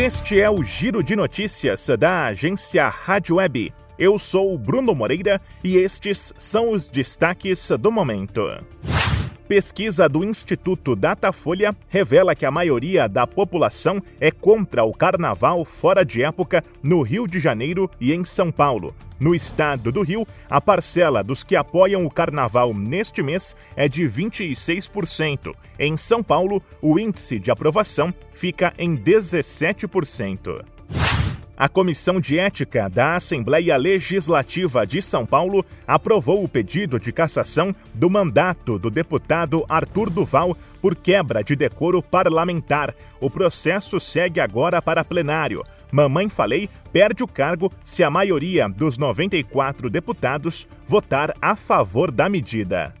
Este é o Giro de Notícias da agência Rádio Web. Eu sou o Bruno Moreira e estes são os destaques do momento. Pesquisa do Instituto Datafolha revela que a maioria da população é contra o carnaval fora de época no Rio de Janeiro e em São Paulo. No estado do Rio, a parcela dos que apoiam o carnaval neste mês é de 26%. Em São Paulo, o índice de aprovação fica em 17%. A Comissão de Ética da Assembleia Legislativa de São Paulo aprovou o pedido de cassação do mandato do deputado Arthur Duval por quebra de decoro parlamentar. O processo segue agora para plenário. Mamãe Falei perde o cargo se a maioria dos 94 deputados votar a favor da medida.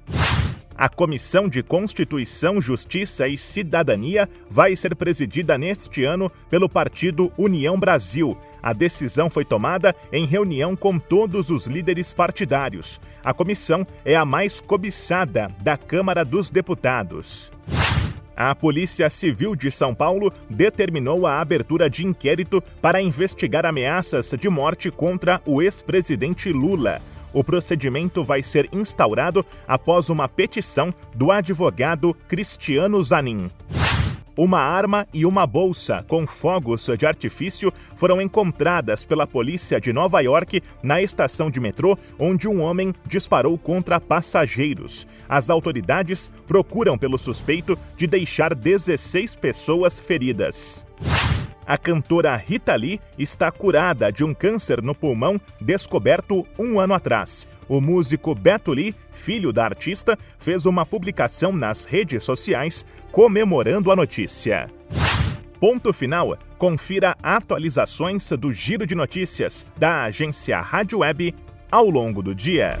A Comissão de Constituição, Justiça e Cidadania vai ser presidida neste ano pelo partido União Brasil. A decisão foi tomada em reunião com todos os líderes partidários. A comissão é a mais cobiçada da Câmara dos Deputados. A Polícia Civil de São Paulo determinou a abertura de inquérito para investigar ameaças de morte contra o ex-presidente Lula. O procedimento vai ser instaurado após uma petição do advogado Cristiano Zanin. Uma arma e uma bolsa com fogos de artifício foram encontradas pela polícia de Nova York na estação de metrô, onde um homem disparou contra passageiros. As autoridades procuram pelo suspeito de deixar 16 pessoas feridas. A cantora Rita Lee está curada de um câncer no pulmão descoberto um ano atrás. O músico Beto Lee, filho da artista, fez uma publicação nas redes sociais comemorando a notícia. Ponto final. Confira atualizações do Giro de Notícias da agência Rádio Web ao longo do dia.